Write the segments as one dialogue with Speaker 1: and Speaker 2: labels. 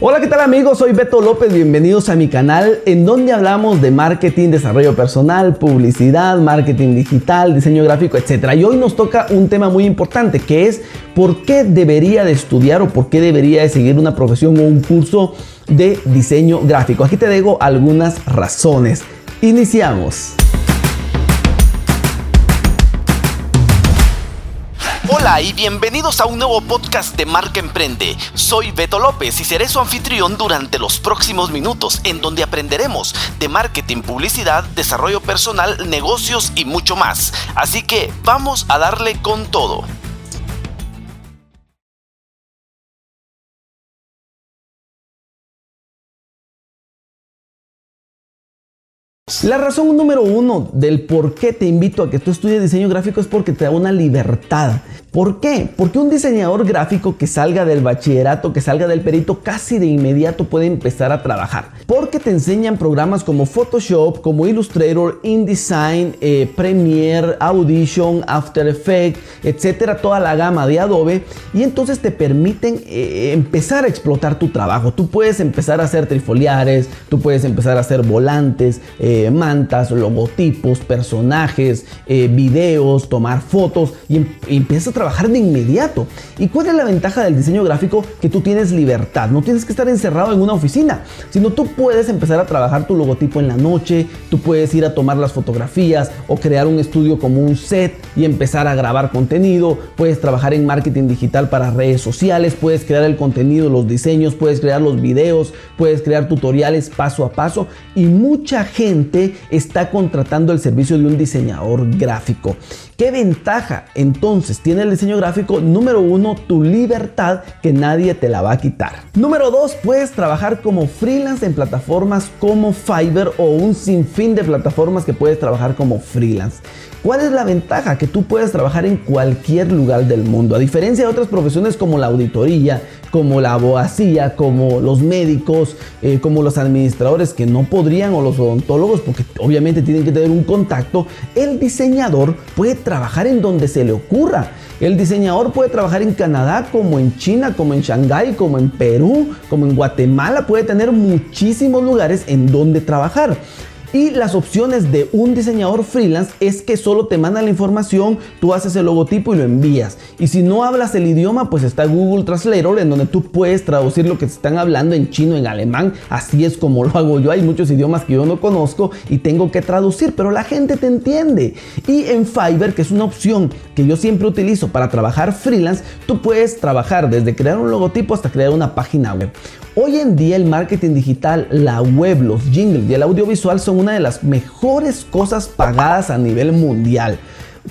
Speaker 1: Hola, ¿qué tal amigos? Soy Beto López, bienvenidos a mi canal en donde hablamos de marketing, desarrollo personal, publicidad, marketing digital, diseño gráfico, etc. Y hoy nos toca un tema muy importante que es por qué debería de estudiar o por qué debería de seguir una profesión o un curso de diseño gráfico. Aquí te digo algunas razones. Iniciamos.
Speaker 2: Hola y bienvenidos a un nuevo podcast de Marca Emprende. Soy Beto López y seré su anfitrión durante los próximos minutos en donde aprenderemos de marketing, publicidad, desarrollo personal, negocios y mucho más. Así que vamos a darle con todo.
Speaker 1: La razón número uno del por qué te invito a que tú estudies diseño gráfico es porque te da una libertad. ¿Por qué? Porque un diseñador gráfico que salga del bachillerato, que salga del perito, casi de inmediato puede empezar a trabajar. Porque te enseñan programas como Photoshop, como Illustrator, InDesign, eh, Premiere, Audition, After Effects, etcétera, toda la gama de Adobe. Y entonces te permiten eh, empezar a explotar tu trabajo. Tú puedes empezar a hacer trifoliares, tú puedes empezar a hacer volantes, eh, mantas, logotipos, personajes, videos, tomar fotos y, em, y empiezas a trabajar de inmediato. ¿Y cuál es la ventaja del diseño gráfico? Que tú tienes libertad, no tienes que estar encerrado en una oficina, sino tú puedes empezar a trabajar tu logotipo en la noche, tú puedes ir a tomar las fotografías o crear un estudio como un set y empezar a grabar contenido, puedes trabajar en marketing digital para redes sociales, puedes crear el contenido, los diseños, puedes crear los videos, puedes crear tutoriales paso a paso y mucha gente está contratando el servicio de un diseñador gráfico. ¿Qué ventaja entonces tiene el diseño gráfico? Número uno, tu libertad que nadie te la va a quitar. Número dos, puedes trabajar como freelance en plataformas como Fiverr o un sinfín de plataformas que puedes trabajar como freelance. ¿Cuál es la ventaja? Que tú puedes trabajar en cualquier lugar del mundo. A diferencia de otras profesiones como la auditoría, como la abogacía, como los médicos, eh, como los administradores que no podrían o los odontólogos porque obviamente tienen que tener un contacto, el diseñador puede trabajar en donde se le ocurra. El diseñador puede trabajar en Canadá, como en China, como en Shanghái, como en Perú, como en Guatemala. Puede tener muchísimos lugares en donde trabajar. Y las opciones de un diseñador freelance es que solo te manda la información, tú haces el logotipo y lo envías. Y si no hablas el idioma, pues está Google Translator en donde tú puedes traducir lo que te están hablando en chino, en alemán. Así es como lo hago yo. Hay muchos idiomas que yo no conozco y tengo que traducir, pero la gente te entiende. Y en Fiverr, que es una opción que yo siempre utilizo para trabajar freelance, tú puedes trabajar desde crear un logotipo hasta crear una página web. Hoy en día el marketing digital, la web, los jingles y el audiovisual son una de las mejores cosas pagadas a nivel mundial.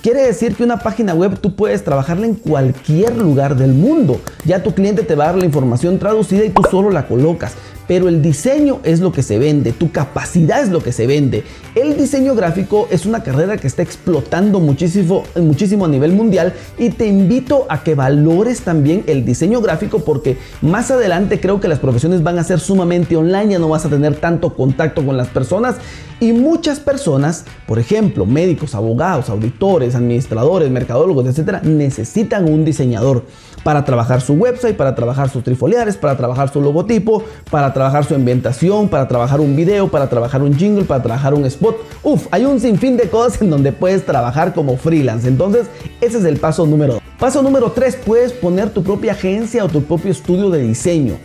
Speaker 1: Quiere decir que una página web tú puedes trabajarla en cualquier lugar del mundo. Ya tu cliente te va a dar la información traducida y tú solo la colocas pero el diseño es lo que se vende, tu capacidad es lo que se vende. El diseño gráfico es una carrera que está explotando muchísimo, muchísimo a nivel mundial y te invito a que valores también el diseño gráfico porque más adelante creo que las profesiones van a ser sumamente online, ya no vas a tener tanto contacto con las personas y muchas personas, por ejemplo, médicos, abogados, auditores, administradores, mercadólogos, etcétera, necesitan un diseñador para trabajar su website, para trabajar sus trifoliares, para trabajar su logotipo, para trabajar su inventación, para trabajar un video, para trabajar un jingle, para trabajar un spot. Uf, hay un sinfín de cosas en donde puedes trabajar como freelance. Entonces, ese es el paso número 2. Paso número 3, puedes poner tu propia agencia o tu propio estudio de diseño.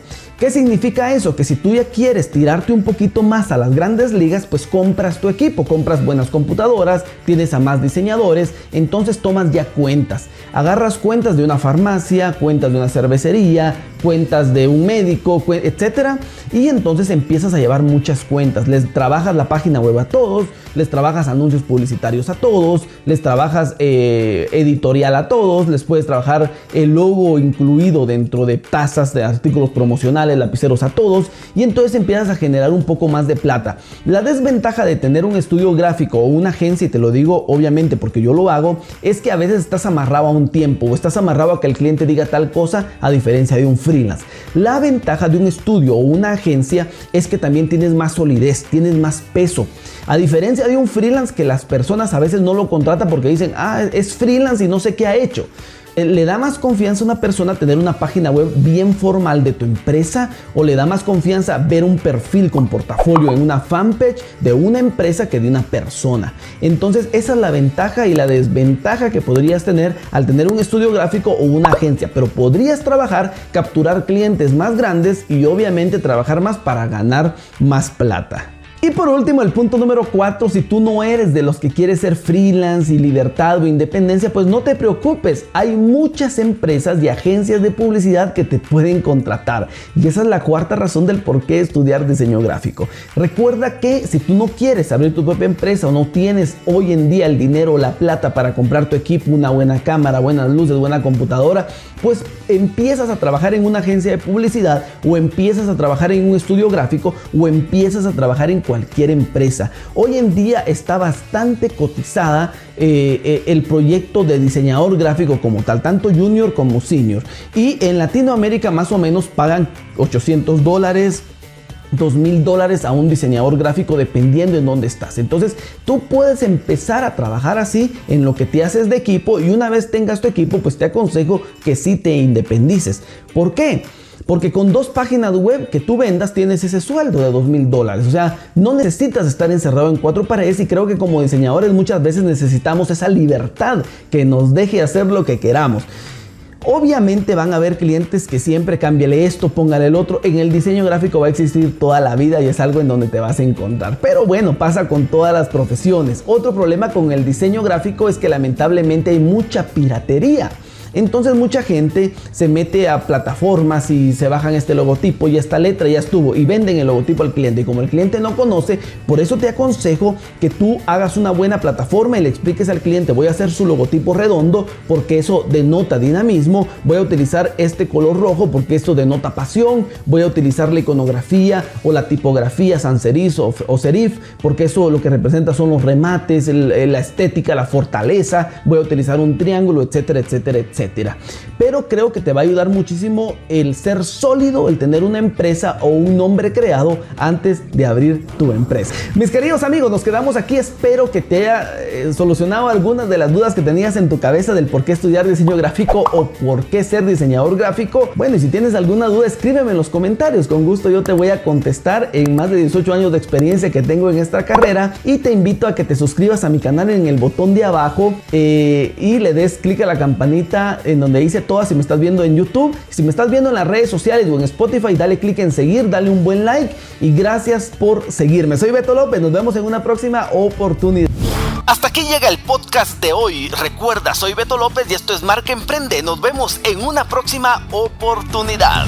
Speaker 1: ¿Qué significa eso? Que si tú ya quieres tirarte un poquito más a las grandes ligas, pues compras tu equipo, compras buenas computadoras, tienes a más diseñadores, entonces tomas ya cuentas. Agarras cuentas de una farmacia, cuentas de una cervecería, cuentas de un médico, etcétera, y entonces empiezas a llevar muchas cuentas. Les trabajas la página web a todos, les trabajas anuncios publicitarios a todos, les trabajas eh, editorial a todos, les puedes trabajar el logo incluido dentro de tazas de artículos promocionales, lapiceros a todos, y entonces empiezas a generar un poco más de plata. La desventaja de tener un estudio gráfico o una agencia, y te lo digo obviamente porque yo lo hago, es que a veces estás amarrado a un tiempo o estás amarrado a que el cliente diga tal cosa a diferencia de un freelance. La ventaja de un estudio o una agencia es que también tienes más solidez, tienes más peso. A diferencia de un freelance que las personas a veces no lo contratan porque dicen, ah, es freelance y no sé qué ha hecho. Eh, ¿Le da más confianza a una persona tener una página web bien formal de tu empresa o le da más confianza ver un perfil con portafolio en una fanpage de una empresa que de una persona? Entonces esa es la ventaja y la desventaja que podrías tener al tener un estudio gráfico o una agencia, pero podrías trabajar, capturar clientes más grandes y obviamente trabajar más para ganar más plata. Y por último, el punto número 4, si tú no eres de los que quieres ser freelance y libertad o independencia, pues no te preocupes, hay muchas empresas y agencias de publicidad que te pueden contratar. Y esa es la cuarta razón del por qué estudiar diseño gráfico. Recuerda que si tú no quieres abrir tu propia empresa o no tienes hoy en día el dinero o la plata para comprar tu equipo, una buena cámara, buenas luces, buena computadora, pues empiezas a trabajar en una agencia de publicidad o empiezas a trabajar en un estudio gráfico o empiezas a trabajar en cualquier empresa. Hoy en día está bastante cotizada eh, eh, el proyecto de diseñador gráfico como tal, tanto junior como senior. Y en Latinoamérica más o menos pagan 800 dólares, 2 mil dólares a un diseñador gráfico dependiendo en dónde estás. Entonces tú puedes empezar a trabajar así en lo que te haces de equipo y una vez tengas tu equipo pues te aconsejo que sí te independices. ¿Por qué? Porque con dos páginas web que tú vendas tienes ese sueldo de dos mil dólares. O sea, no necesitas estar encerrado en cuatro paredes y creo que como diseñadores muchas veces necesitamos esa libertad que nos deje hacer lo que queramos. Obviamente van a haber clientes que siempre cámbiale esto, póngale el otro. En el diseño gráfico va a existir toda la vida y es algo en donde te vas a encontrar. Pero bueno, pasa con todas las profesiones. Otro problema con el diseño gráfico es que lamentablemente hay mucha piratería. Entonces mucha gente se mete a plataformas y se bajan este logotipo y esta letra ya estuvo y venden el logotipo al cliente. Y como el cliente no conoce, por eso te aconsejo que tú hagas una buena plataforma y le expliques al cliente, voy a hacer su logotipo redondo porque eso denota dinamismo, voy a utilizar este color rojo porque esto denota pasión, voy a utilizar la iconografía o la tipografía sans serif o, serif porque eso lo que representa son los remates, la estética, la fortaleza, voy a utilizar un triángulo, etcétera, etcétera, etcétera. Pero creo que te va a ayudar muchísimo el ser sólido, el tener una empresa o un nombre creado antes de abrir tu empresa. Mis queridos amigos, nos quedamos aquí. Espero que te haya eh, solucionado algunas de las dudas que tenías en tu cabeza del por qué estudiar diseño gráfico o por qué ser diseñador gráfico. Bueno, y si tienes alguna duda, escríbeme en los comentarios. Con gusto yo te voy a contestar en más de 18 años de experiencia que tengo en esta carrera. Y te invito a que te suscribas a mi canal en el botón de abajo eh, y le des clic a la campanita en donde dice todas si me estás viendo en YouTube. Si me estás viendo en las redes sociales o en Spotify, dale clic en seguir, dale un buen like y gracias por seguirme. Soy Beto López, nos vemos en una próxima oportunidad.
Speaker 2: Hasta aquí llega el podcast de hoy. Recuerda, soy Beto López y esto es Marca Emprende. Nos vemos en una próxima oportunidad.